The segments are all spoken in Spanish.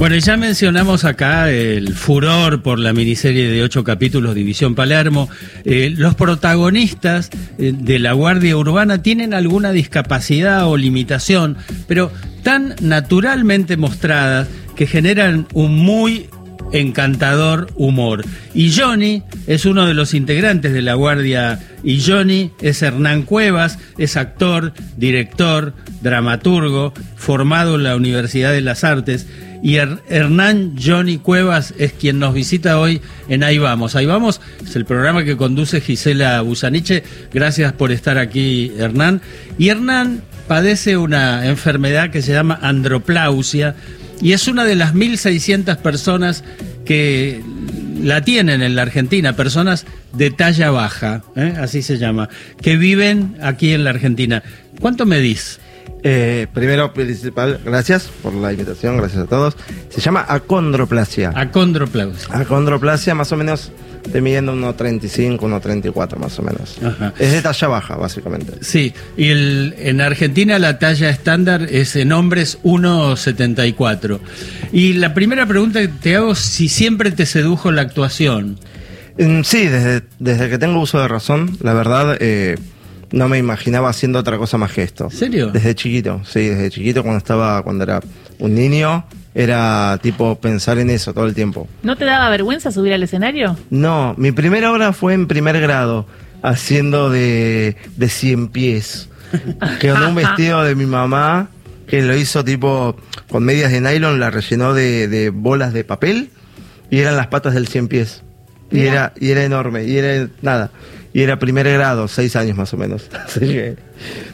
Bueno, ya mencionamos acá el furor por la miniserie de ocho capítulos División Palermo. Eh, los protagonistas eh, de la Guardia Urbana tienen alguna discapacidad o limitación, pero tan naturalmente mostradas que generan un muy encantador humor. Y Johnny es uno de los integrantes de la Guardia y Johnny es Hernán Cuevas, es actor, director, dramaturgo, formado en la Universidad de las Artes y Hernán Johnny Cuevas es quien nos visita hoy en Ahí Vamos. Ahí Vamos es el programa que conduce Gisela Busaniche. Gracias por estar aquí, Hernán. Y Hernán padece una enfermedad que se llama androplausia y es una de las 1.600 personas que la tienen en la Argentina, personas de talla baja, ¿eh? así se llama, que viven aquí en la Argentina. ¿Cuánto medís? Eh, primero, principal, gracias por la invitación, gracias a todos. Se llama acondroplasia. Acondroplasia. Acondroplasia, más o menos, te midiendo 1,35, 1,34 más o menos. Es de talla baja, básicamente. Sí, y el, en Argentina la talla estándar es en hombres 1,74. Y la primera pregunta que te hago, si siempre te sedujo la actuación. Mm, sí, desde, desde que tengo uso de razón, la verdad... Eh, no me imaginaba haciendo otra cosa más que esto. ¿Serio? Desde chiquito, sí, desde chiquito cuando estaba, cuando era un niño, era tipo pensar en eso todo el tiempo. ¿No te daba vergüenza subir al escenario? No, mi primera obra fue en primer grado, haciendo de, de cien pies. Quedó un vestido de mi mamá, que lo hizo tipo con medias de nylon, la rellenó de, de bolas de papel y eran las patas del cien pies. Y era, y era enorme, y era nada y era primer grado, seis años más o menos.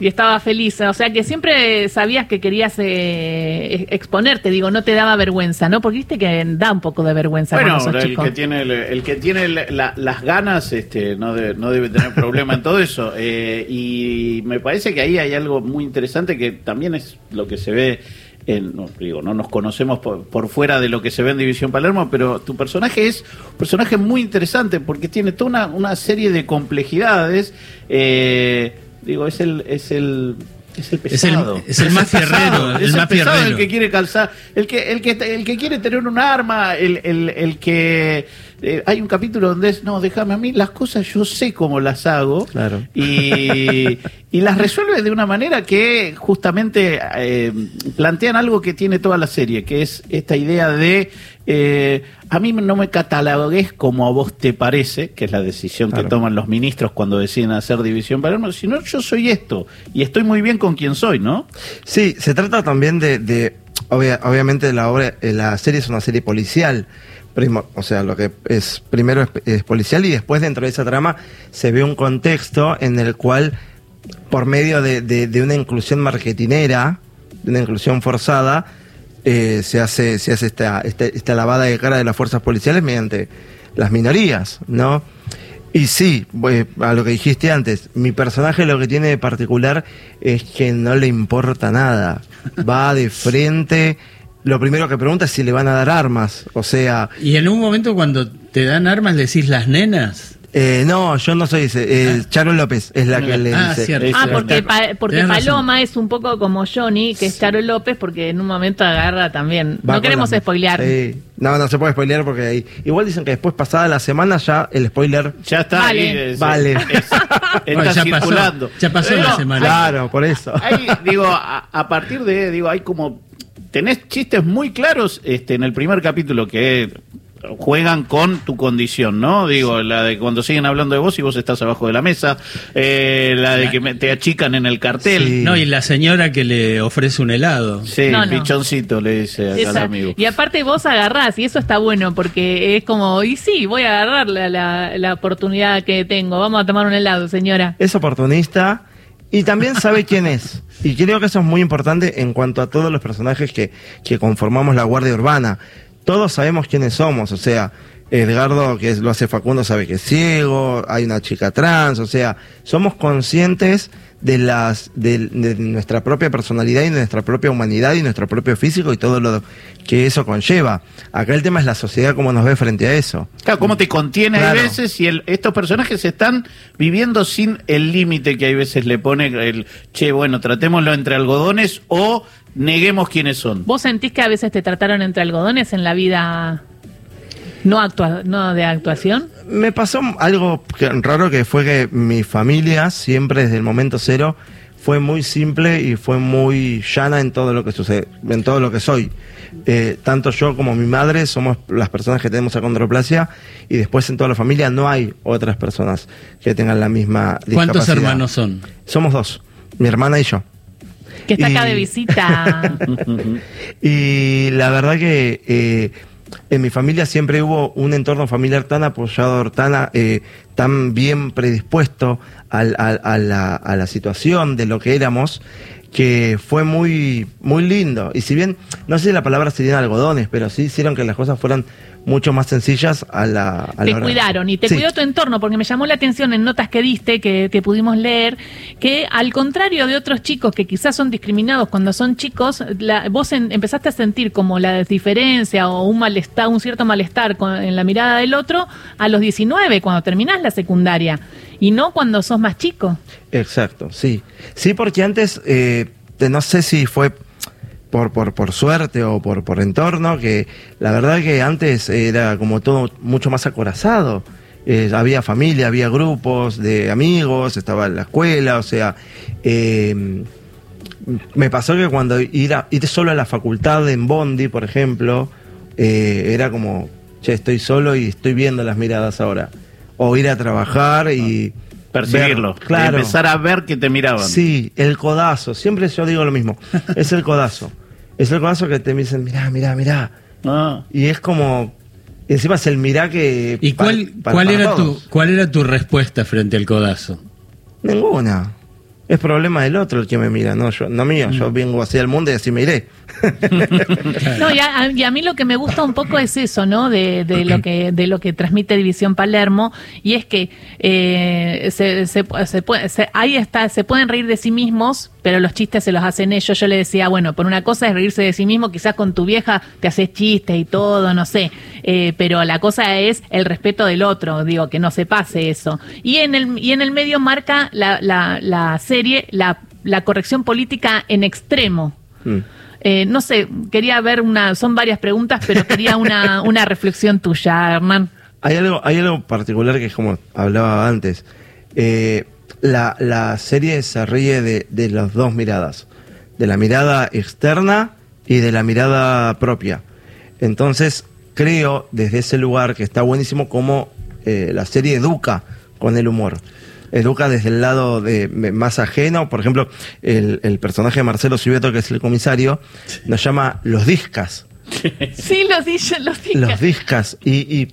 y estaba feliz, o sea que siempre sabías que querías eh, exponerte, digo, no te daba vergüenza, ¿no? Porque viste que da un poco de vergüenza. Bueno, el, que tiene, el, que tiene las ganas este, no, no debe tener problema en todo eso. Eh, y me parece que ahí hay algo muy interesante que también es lo que se ve no, digo, no nos conocemos por, fuera de lo que se ve en División Palermo, pero tu personaje es un personaje muy interesante porque tiene toda una, serie de complejidades. Eh, digo, es el, es el es el pesado. Es el, más fierrero. Es el, pesado, el que quiere calzar. El que, el que, el que quiere tener un arma. El, el que eh, hay un capítulo donde es, no, déjame a mí, las cosas yo sé cómo las hago. Claro. Y, y las resuelve de una manera que justamente eh, plantean algo que tiene toda la serie, que es esta idea de eh, a mí no me catalogues como a vos te parece, que es la decisión que toman los ministros cuando deciden hacer división Palermo, sino yo soy esto y estoy muy bien con quien soy, ¿no? Sí, se trata también de, de obviamente la obra, la serie es una serie policial o sea, lo que es primero es, policial y después dentro de esa trama se ve un contexto en el cual, por medio de, una inclusión marketinera, de una inclusión forzada, eh, se hace, se hace esta, esta, lavada de cara de las fuerzas policiales mediante las minorías, ¿no? Y sí, a lo que dijiste antes, mi personaje lo que tiene de particular es que no le importa nada. Va de frente, lo primero que pregunta es si le van a dar armas. O sea. Y en un momento cuando te dan armas decís las nenas. Eh, no, yo no soy ese. Eh, ah. Charo López es la que le ah, dice. Ah, porque, porque Paloma es un poco como Johnny, que es Charo López, porque en un momento agarra también. no queremos spoilear. No, no se puede spoilear porque ahí. Igual dicen que después, pasada la semana, ya el spoiler. Ya está. Vale. vale. está ya circulando. Pasó, ya pasó la semana. Claro, por eso. Ahí, digo, a, partir de. Digo, hay como tenés chistes muy claros este, en el primer capítulo que juegan con tu condición, ¿no? Digo, la de cuando siguen hablando de vos y vos estás abajo de la mesa, eh, la de que te achican en el cartel. No, y la señora que le ofrece un helado. Sí, pichoncito le dice a cada amigo. Y aparte vos agarrás, y eso está bueno, porque es como, y sí, voy a agarrar la, la, la oportunidad que tengo, vamos a tomar un helado, señora. Es oportunista y también sabe quién es. Y creo que eso es muy importante en cuanto a todos los personajes que, que conformamos la Guardia Urbana. Todos sabemos quiénes somos, o sea, Edgardo, que lo hace Facundo, sabe que es ciego, hay una chica trans, o sea, somos conscientes de las de, nuestra propia personalidad y de nuestra propia humanidad y nuestro propio físico y todo lo que eso conlleva. Acá el tema es la sociedad cómo nos ve frente a eso. Claro, cómo te contiene a veces y estos personajes están viviendo sin el límite que hay veces le pone el che, bueno, tratémoslo entre algodones o neguemos quiénes son. ¿Vos sentís que a veces te trataron entre algodones en la vida no, actua no de actuación? Me pasó algo raro que fue que mi familia siempre desde el momento cero fue muy simple y fue muy llana en todo lo que sucede, en todo lo que soy. Eh, tanto yo como mi madre somos las personas que tenemos acondroplasia y después en toda la familia no hay otras personas que tengan la misma ¿Cuántos discapacidad. hermanos son? Somos dos, mi hermana y yo. Que está acá de visita. Y la verdad que eh, en mi familia siempre hubo un entorno familiar tan apoyador, tan, eh, tan bien predispuesto a, la, a la situación de lo que éramos, que fue muy, muy lindo. Y si bien, no sé si la palabra serían algodones, pero sí hicieron que las cosas fueran mucho más sencillas a la, a te la cuidaron y te Sí. cuidó tu entorno, porque me llamó la atención en notas que diste, que, que pudimos leer, que al contrario de otros chicos que quizás son discriminados cuando son chicos, la- vos en- empezaste a sentir como la diferencia o un malestar, un cierto malestar con- en la mirada del otro a los 19, cuando terminás la secundaria, y no cuando sos más chico. Exacto, sí. Sí, porque antes, eh, no sé si fue por, por, por suerte o por, por entorno, que la verdad que antes era como todo mucho más acorazado. Eh, había familia, había grupos de amigos, estaba la escuela, o sea, eh, me pasó que cuando ir, ir solo a la facultad en Bondi, por ejemplo, eh, era como, che, estoy solo y estoy viendo las miradas ahora. O ir a trabajar y... Percibirlo. ver- claro. Empezar a ver que te miraban. Sí, el codazo. Siempre yo digo lo mismo. Es el codazo. Es el codazo que te dicen, mirá, mirá, mirá. Ah. Y es como... encima es el mirá que... ¿Y cuál, cuál, para era tu, cuál era tu respuesta frente al codazo? Ninguna. Es problema del otro el que me mira, no yo, no mío. Yo vengo hacia el mundo y así me iré. No, y a, y a mí lo que me gusta un poco es eso, ¿no? De, de lo que de lo que transmite División Palermo y es que eh, se, se, se puede, se- ahí está, se pueden reír de sí mismos, pero los chistes se los hacen ellos. Yo le decía, bueno, por una cosa es reírse de sí mismo, quizás con tu vieja te haces chistes y todo, no sé, eh, pero la cosa es el respeto del otro, digo, que no se pase eso. Y en el y en el medio marca la, la, la serie la, la corrección política en extremo. Mm. Eh, no sé, quería ver una, son varias preguntas, pero quería una, una reflexión tuya, Hernán. Hay algo, hay algo particular que es como hablaba antes. Eh, la, la serie se ríe de, de las dos miradas. De la mirada externa y de la mirada propia. Entonces, creo desde ese lugar que está buenísimo como eh, la serie educa con el humor. Educa desde el lado de más ajeno. Por ejemplo, el, el personaje de Marcelo Civeto, que es el comisario, nos llama los discas Sí, los dije, los dije. los discas y, y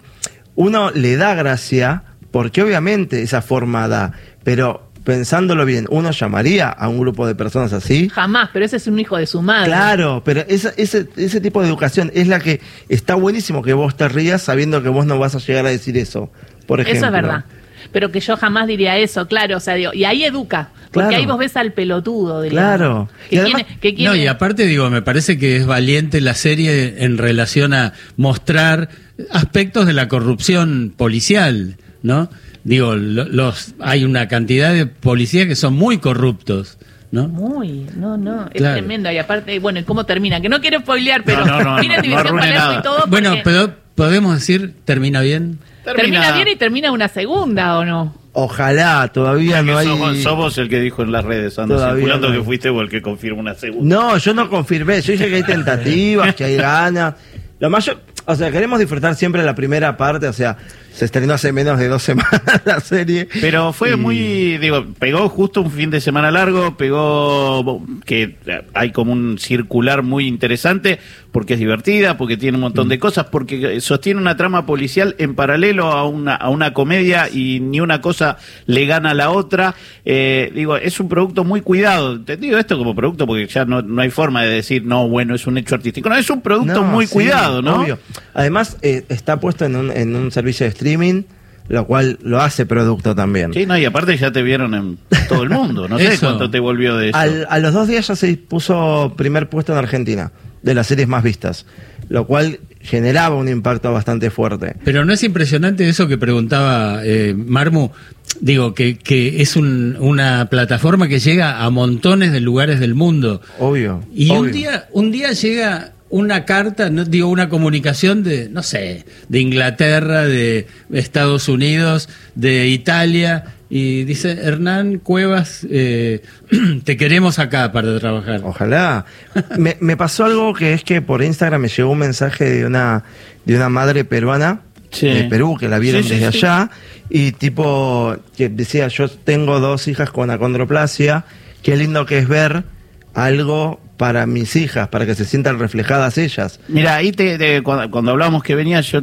uno le da gracia porque obviamente esa forma da, pero pensándolo bien, uno llamaría a un grupo de personas así. Jamás, pero ese es un hijo de su madre. Claro, pero esa- ese, ese tipo de educación es la que está buenísimo que vos te rías sabiendo que vos no vas a llegar a decir eso. Por ejemplo. Eso es verdad. Pero que yo jamás diría eso, claro, o sea, digo, y ahí educa, porque Claro. ahí vos ves al pelotudo, digamos. Claro. Que Y además- que quiere- No, y aparte digo, me parece que es valiente la serie en relación a mostrar aspectos de la corrupción policial, ¿no? Digo, lo- los hay una cantidad de policías que son muy corruptos, ¿no? Muy, no, no, es Claro. tremendo. Y aparte, bueno, ¿y ¿cómo termina? Que no quiero spoilear, pero No, no, miren División Palermo y todo. Bueno, pero podemos decir, termina bien. termina bien y termina una segunda, ¿o no? Ojalá, todavía no hay. Somos, somos el que dijo en las redes, Todavía circulando no que fuiste vos el que confirma una segunda. No, yo no confirmé. Yo dije que hay tentativas, que hay ganas. Lo mayor, o sea, queremos disfrutar siempre la primera parte. O sea, se estrenó hace menos de dos semanas la serie. Pero fue Y- muy, digo, pegó justo un fin de semana largo, pegó que hay como un circular muy interesante, porque es divertida, porque tiene un montón de cosas, porque sostiene una trama policial en paralelo a una, a una comedia y ni una cosa le gana a la otra. Eh, digo, es un producto muy cuidado. Te digo esto como producto porque ya no, no hay forma de decir, no, bueno, es un hecho artístico. No, es un producto No, muy sí, cuidado, ¿no? obvio. Además, eh, está puesto en un, en un servicio de streaming, lo cual lo hace producto también. Sí, no, y aparte ya te vieron en todo el mundo. No sé cuánto te volvió de eso. Al- a los dos días ya se puso primer puesto en Argentina, de las series más vistas. lo cual generaba un impacto bastante fuerte. Pero no es impresionante eso que preguntaba eh, Marmu, digo, que, que es un- una plataforma que llega a montones de lugares del mundo. Obvio. Y un día, un día llega una carta, no digo una comunicación de, no sé, de Inglaterra, de Estados Unidos, de Italia, y dice Hernán Cuevas, eh, te queremos acá para trabajar. Ojalá. Me, me pasó algo que es que por Instagram me llegó un mensaje de una, de una madre peruana Sí. de Perú que la vieron Sí, sí, desde sí. allá y tipo que decía yo tengo dos hijas con acondroplasia, qué lindo que es ver algo para mis hijas, para que se sientan reflejadas ellas. Mira, ahí te, te- cuando, cuando hablábamos que venía, yo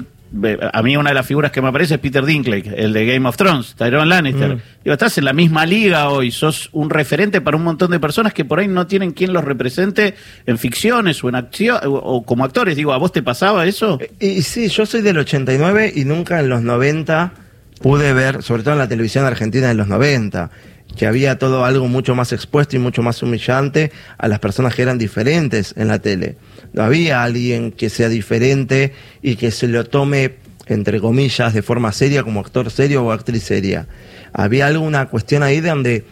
a mí una de las figuras que me aparece es Peter Dinklage, el de Game of Thrones, Tyrone Lannister. Mm. Digo, estás en la misma liga hoy, sos un referente para un montón de personas que por ahí no tienen quien los represente en ficciones o en acción o, como actores. Digo, ¿a vos te pasaba eso? Y, y sí, yo soy del 89 y nunca en los 90 pude ver, sobre todo en la televisión argentina de los 90, que había todo algo mucho más expuesto y mucho más humillante a las personas que eran diferentes en la tele. No había alguien que sea diferente y que se lo tome, entre comillas, de forma seria como actor serio o actriz seria. Había alguna cuestión ahí de donde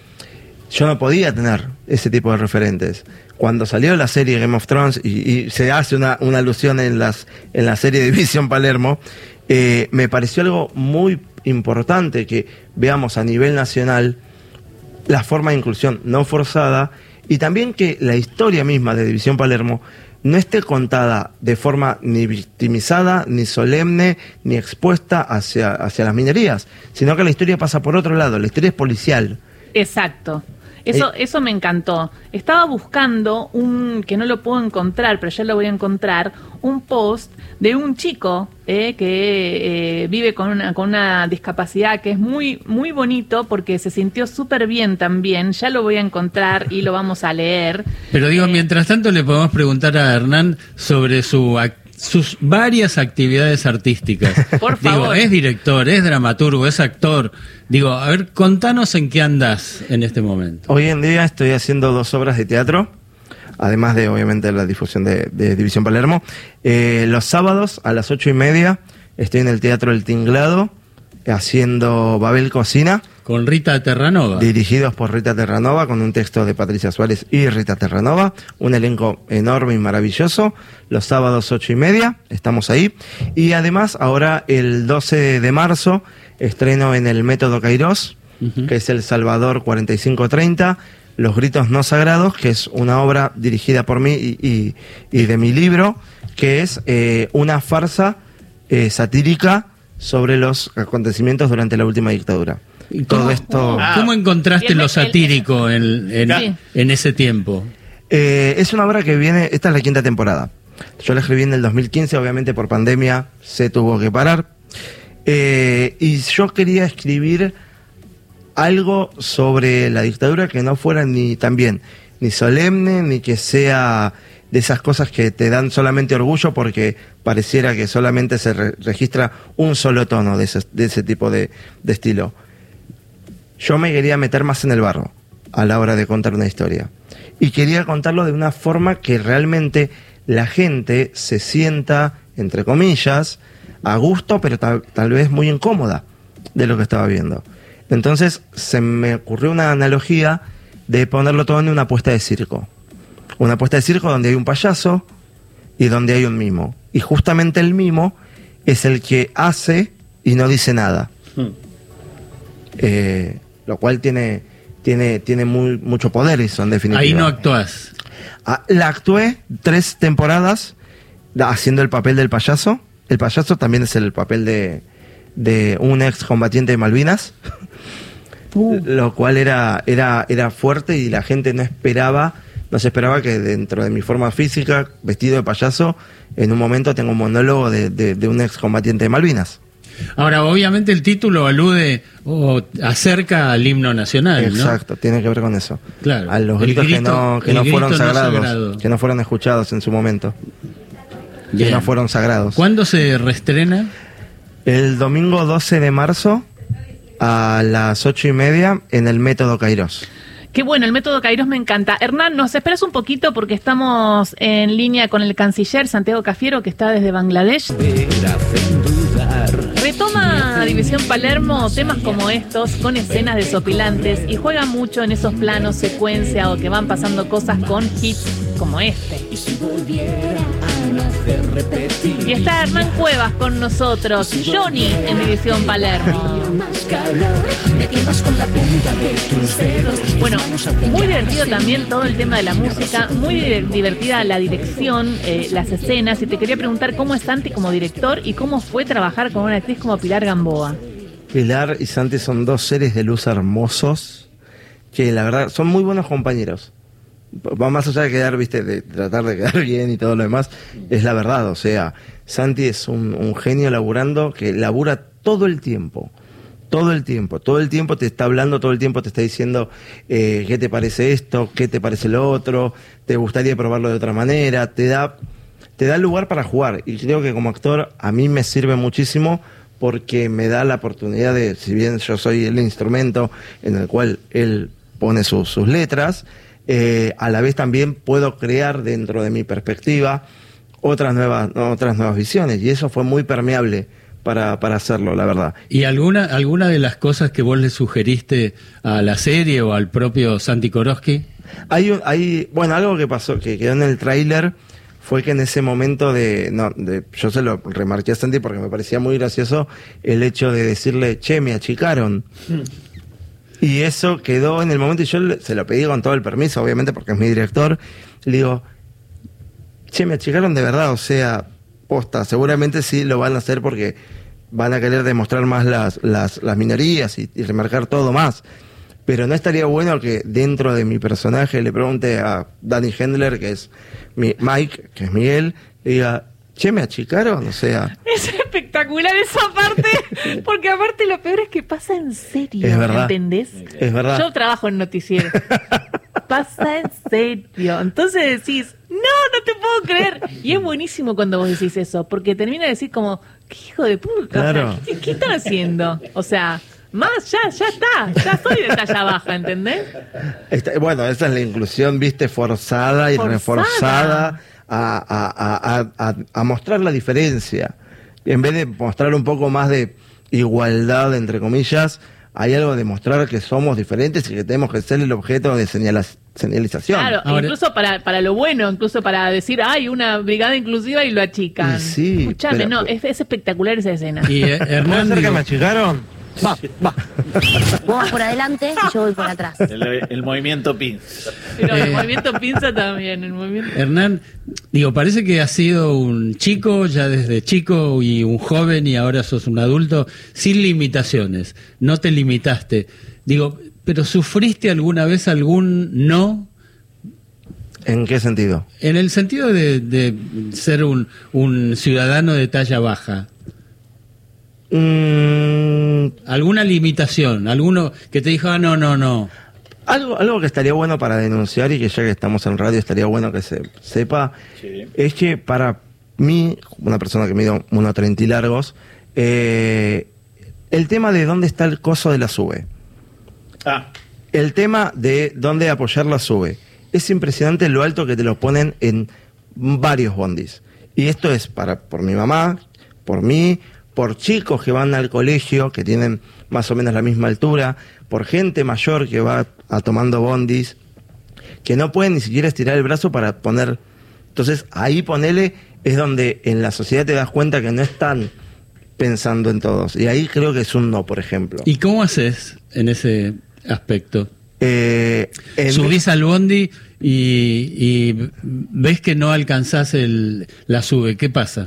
yo no podía tener ese tipo de referentes. Cuando salió la serie Game of Thrones y, se hace una, alusión en, las, en la serie de Visión Palermo, eh, me pareció algo muy importante que veamos a nivel nacional la forma de inclusión no forzada y también que la historia misma de División Palermo no esté contada de forma ni victimizada, ni solemne, ni expuesta hacia, hacia las minerías, sino que la historia pasa por otro lado, la historia es policial. Exacto. Eso, Eh. eso me encantó. Estaba buscando un, que no lo puedo encontrar, pero ya lo voy a encontrar, un post de un chico eh, que eh, vive con una, con una discapacidad que es muy, muy bonito porque se sintió súper bien también. Ya lo voy a encontrar y lo vamos a leer. Pero digo, Eh, mientras tanto le podemos preguntar a Hernán sobre su ac- sus varias actividades artísticas. Por Digo, favor. es director, es dramaturgo, es actor. Digo, a ver, contanos en qué andas en este momento. Hoy en día estoy haciendo dos obras de teatro, además de obviamente la difusión de, de División Palermo. Eh, los sábados a las ocho y media estoy en el Teatro El Tinglado haciendo Babel Cocina, Con Rita Terranova. dirigidos por Rita Terranova, con un texto de Patricia Suárez y Rita Terranova, un elenco enorme y maravilloso. Los sábados ocho y media, estamos ahí. Y además, ahora el 12 de marzo, estreno en el Método Cairós, que es El Salvador 4530, Los Gritos No Sagrados, que es una obra dirigida por mí y, y- y de mi libro, que es eh, una farsa eh, satírica sobre los acontecimientos durante la última dictadura. ¿Y Todo cómo, esto... Ah. ¿Cómo encontraste lo satírico en, en- Sí. en ese tiempo? Eh, es una obra que viene, esta es la quinta temporada. Yo la escribí en el 2015, obviamente por pandemia se tuvo que parar. Eh, y yo quería escribir algo sobre la dictadura que no fuera ni también ni solemne, ni que sea de esas cosas que te dan solamente orgullo porque pareciera que solamente se re- registra un solo tono de ese, de ese tipo de, de estilo. Yo me quería meter más en el barro a la hora de contar una historia. Y quería contarlo de una forma que realmente la gente se sienta, entre comillas, a gusto, pero tal, tal vez muy incómoda de lo que estaba viendo. Entonces se me ocurrió una analogía de ponerlo todo en una puesta de circo. Una puesta de circo donde hay un payaso y donde hay un mimo. Y justamente el mimo es el que hace y no dice nada. Hmm. Eh, lo cual tiene, tiene, tiene muy, mucho poder eso, en definitiva. Ahí no actuás. Ah, la actué tres temporadas da- haciendo el papel del payaso. El payaso también es el papel de, de un ex combatiente de Malvinas. Lo cual era, era, era fuerte y la gente no esperaba, no se esperaba que dentro de mi forma física, vestido de payaso, en un momento tengo un monólogo de, de- de un ex combatiente de Malvinas. Ahora, obviamente el título alude o acerca al himno nacional, ¿no? Exacto, tiene que ver con eso. Claro. A los gritos que no, que el no fueron no sagrados, sagrado. que no fueron escuchados en su momento, que no fueron sagrados. ¿Cuándo se reestrena? El domingo 12 de marzo a las ocho y media en el Método Cairós. Qué bueno, el método Kairos me encanta. Hernán, nos esperas un poquito porque estamos en línea con el canciller Santiago Cafiero, que está desde Bangladesh. Retoma División Palermo temas como estos con escenas desopilantes y juega mucho en esos planos secuencia o que van pasando cosas con hits como este. Y está Hernán Cuevas con nosotros, Johnny en División Palermo. Bueno, muy divertido también todo el tema de la música, muy divertida la dirección, eh, las escenas. Y te quería preguntar cómo es Santi como director y cómo fue trabajar con una actriz como Pilar Gamboa. Pilar y Santi son dos seres de luz hermosos que la verdad son muy buenos compañeros va más allá de quedar, viste, de tratar de quedar bien y todo lo demás, es la verdad, o sea, Santi es un, genio laburando que labura todo el tiempo, todo el tiempo, todo el tiempo te está hablando, todo el tiempo te está diciendo eh, qué te parece esto, qué te parece lo otro, te gustaría probarlo de otra manera, te da, te da lugar para jugar. Y creo que como actor a mí me sirve muchísimo porque me da la oportunidad de, si bien yo soy el instrumento en el cual él pone sus letras, eh, a la vez también puedo crear dentro de mi perspectiva otras nuevas, otras nuevas visiones. Y eso fue muy permeable para, para hacerlo, la verdad. ¿Y alguna, alguna de las cosas que vos le sugeriste a la serie o al propio Santi Koroski? Hay, hay, bueno, algo que pasó, que quedó en el tráiler, fue que en ese momento de, no, de, yo se lo remarqué a Santi porque me parecía muy gracioso el hecho de decirle, che, me achicaron. Hmm. Y eso quedó en el momento, y yo se lo pedí con todo el permiso, obviamente, porque es mi director. Le digo, che, me achicaron de verdad, o sea, posta, seguramente sí lo van a hacer porque van a querer demostrar más las, las, las minorías y, remarcar todo más. Pero no estaría bueno que dentro de mi personaje le pregunte a Danny Hendler, que es mi Mike, que es Miguel, le diga, che, me achicaron, o sea. Es espectacular esa parte, porque aparte lo peor es que pasa en serio, es verdad, ¿entendés? Es verdad. Yo trabajo en noticiero. pasa en serio. Entonces decís, no, no te puedo creer. Y es buenísimo cuando vos decís eso, porque termina de decir como, qué hijo de puta, ¿qué, están haciendo? O sea, más, ya, ya está, ya soy de talla baja, ¿entendés? bueno, esa es la inclusión, viste, forzada y reforzada a, mostrar la diferencia. En vez de mostrar un poco más de igualdad, entre comillas, hay algo de mostrar que somos diferentes y que tenemos que ser el objeto de señalización. Claro, incluso para, para lo bueno, incluso para decir, hay una brigada inclusiva y lo achican. Sí, Escuchame, no, es, espectacular esa escena. Y eh, Hernán, que me achicaron? Va, va. Vos vas por adelante y yo voy por atrás. El, movimiento pinza. Pero el eh, movimiento pinza también. El movimiento... Hernán, digo, parece que has sido un chico ya desde chico y un joven y ahora sos un adulto sin limitaciones. No te limitaste. Digo, pero ¿sufriste alguna vez algún no ¿En qué sentido? En el sentido de, ser un, un, ciudadano de talla baja. Mm, ¿Alguna limitación? ¿Alguno que te dijo, ah, no, no, no? Algo, algo que estaría bueno para denunciar y que ya que estamos en radio estaría bueno que se sepa, es que para mí, una persona que mide 1,30 y largos, eh, el tema de dónde está el coso de la sube. Ah. El tema de dónde apoyar la sube. Es impresionante lo alto que te lo ponen en varios bondis. Y esto es para por mi mamá, por mí, por chicos que van al colegio, que tienen más o menos la misma altura, por gente mayor que va a tomando bondis, que no pueden ni siquiera estirar el brazo para poner. Entonces ahí ponele es donde en la sociedad te das cuenta que no están pensando en todos. Y ahí creo que es un no, por ejemplo. ¿Y cómo haces en ese aspecto? Eh, Subís al bondi y, ves que no alcanzás el, la sube. ¿Qué pasa?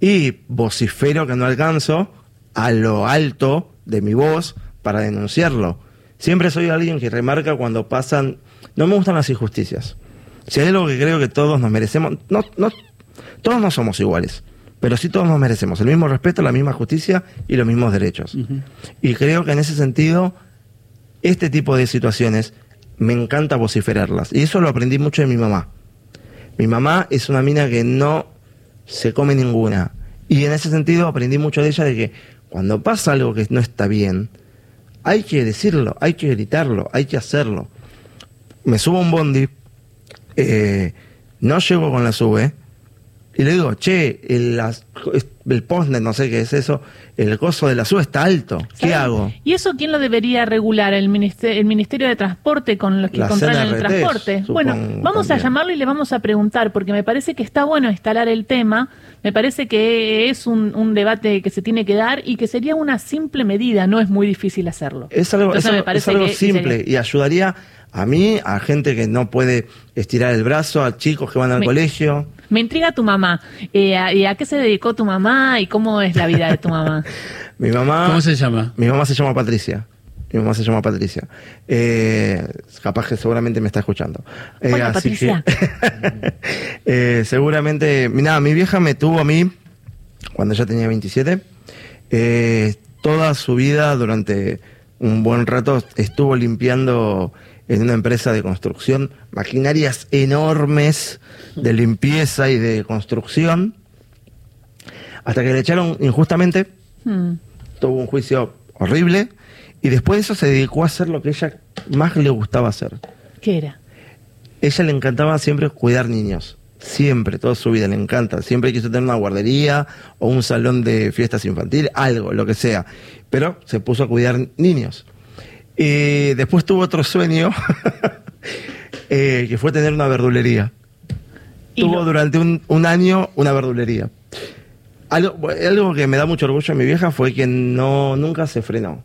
Y vocifero que no alcanzo a lo alto de mi voz para denunciarlo. Siempre soy alguien que remarca cuando pasan... No me gustan las injusticias. Si hay algo que creo que todos nos merecemos... No, no, todos no somos iguales, pero sí todos nos merecemos el mismo respeto, la misma justicia y los mismos derechos. Y creo que en ese sentido, este tipo de situaciones me encanta vociferarlas. Y eso lo aprendí mucho de mi mamá. Mi mamá es una mina que no se come ninguna. Y en ese sentido aprendí mucho de ella de que cuando pasa algo que no está bien, hay que decirlo, hay que gritarlo, hay que hacerlo. me subo a un bondi, eh, no llego con la sube, y le digo, che, las- el postnet, no sé qué es eso, el coso de la sube está alto, ¿qué hago? ¿Y eso quién lo debería regular? ¿El Ministerio, el ministerio de Transporte con los que La controlan el transporte? supongo, Bueno, vamos a llamarlo y le vamos a preguntar, porque me parece que está bueno instalar el tema, me parece que es un, un debate que se tiene que dar y que sería una simple medida, no es muy difícil hacerlo. Es algo, Entonces es me algo- parece es algo que simple sería- y ayudaría a mí, a gente que no puede estirar el brazo, a chicos que van al Me- colegio. Me intriga tu mamá. Eh, a- ¿Y a qué se dedicó tu mamá y cómo es la vida de tu mamá? Mi mamá... ¿Cómo se llama? Mi mamá se llama Patricia. Mi mamá se llama Patricia. Eh, capaz que seguramente me está escuchando. Eh, Hola, así Patricia. que- Eh, seguramente. Nada, mi vieja me tuvo a mí cuando ya tenía 27. Eh, toda su vida, durante un buen rato, estuvo limpiando en una empresa de construcción maquinarias enormes de limpieza y de construcción. Hasta que le echaron injustamente Hmm. tuvo un juicio horrible y después de eso se dedicó a hacer lo que ella más le gustaba hacer. ¿Qué era? Ella le encantaba siempre cuidar niños. Siempre, toda su vida le encanta. Siempre quiso tener una guardería o un salón de fiestas infantiles, algo, lo que sea. Pero se puso a cuidar niños. Y después tuvo otro sueño, eh, que fue tener una verdulería. Tuvo lo- durante un, un año una verdulería. Algo, algo que me da mucho orgullo de mi vieja fue que no, nunca se frenó.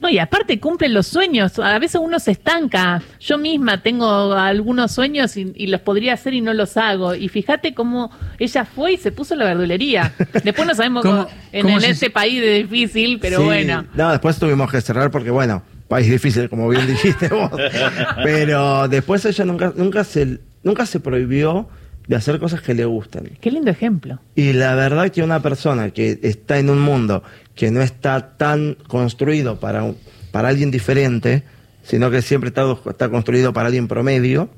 No, y aparte cumplen los sueños. A veces uno se estanca. Yo misma tengo algunos sueños y, y los podría hacer y no los hago. Y fíjate cómo ella fue y se puso la verdulería. Después no sabemos ¿Cómo- cómo, en, cómo en se- este país es difícil, pero Sí, bueno. No, después tuvimos que cerrar porque, bueno, país difícil, como bien dijiste vos. Pero después ella nunca, nunca, se, nunca se prohibió de hacer cosas que le gustan. Qué lindo ejemplo. Y la verdad que una persona que está en un mundo que no está tan construido para, un- para alguien diferente, sino que siempre está, está construido para alguien promedio,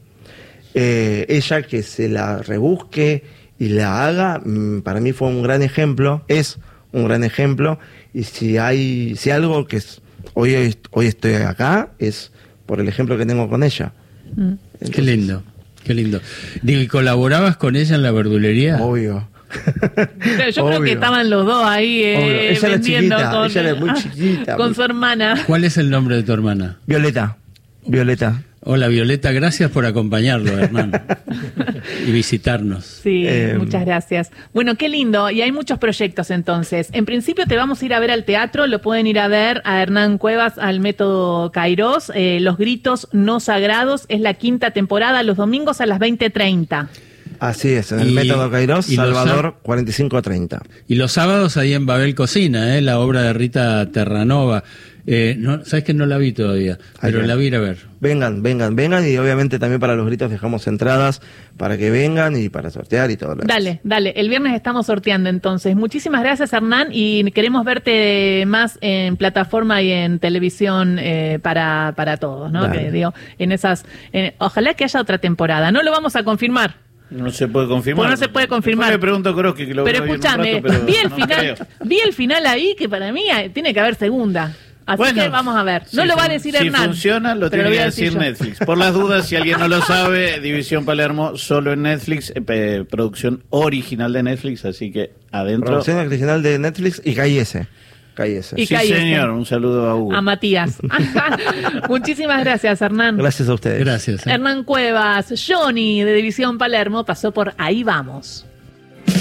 eh, ella que se la rebusque y la haga, mm, para mí fue un gran ejemplo, es un gran ejemplo, y si hay, si algo que es, hoy, hoy estoy acá, es por el ejemplo que tengo con ella. Mm. Qué lindo, qué lindo. Digo, ¿y colaborabas con ella en la verdulería? Obvio. Pero Yo creo Obvio. que estaban los dos ahí eh. Ella vendiendo chiquita, con, ella era muy chiquita. con su hermana. ¿Cuál es el nombre de tu hermana? Violeta, Violeta. Hola Violeta, gracias por acompañarlo, hermano, y visitarnos. Sí, Eh, muchas gracias. Bueno, qué lindo. Y hay muchos proyectos entonces. En principio te vamos a ir a ver al teatro. Lo pueden ir a ver a Hernán Cuevas, al método Kairos. Eh, los gritos no sagrados. Es la quinta temporada, los domingos a las 20.30. Así es, en el Y- método los Salvador 4530. Y los sábados ahí en Babel Cocina, ¿eh? la obra de Rita Terranova. Eh, no, Sabes que no la vi todavía, pero la vi a ir a ver. Vengan, vengan, vengan y obviamente también para los gritos dejamos entradas para que vengan y para sortear y todo lo demás. Dale, dale. El viernes estamos sorteando entonces. Muchísimas gracias, Hernán. Y queremos verte más en plataforma y en televisión eh, para, para todos, ¿no? Dale. Que, digo, en esas. en- ojalá que haya otra temporada. No lo vamos a confirmar. No se puede confirmar. Pues no se puede confirmar. Después le pregunto a Kroski que lo pero escúchame, vi el no final, creo. vi el final ahí que para mí tiene que haber segunda. Así Bueno, que vamos a ver. No si lo va a decir si Hernán. funciona, lo tiene voy que a decir yo. Netflix. Por las dudas, si alguien no lo sabe, División Palermo solo en Netflix, eh, producción original de Netflix, así que adentro. Producción original de Netflix y KIS. KIS. Y Sí, señor, un saludo a Hugo. A Matías. Muchísimas gracias, Hernán. Gracias a ustedes. Gracias. ¿eh? Hernán Cuevas, Johnny de División Palermo pasó por Ahí Vamos.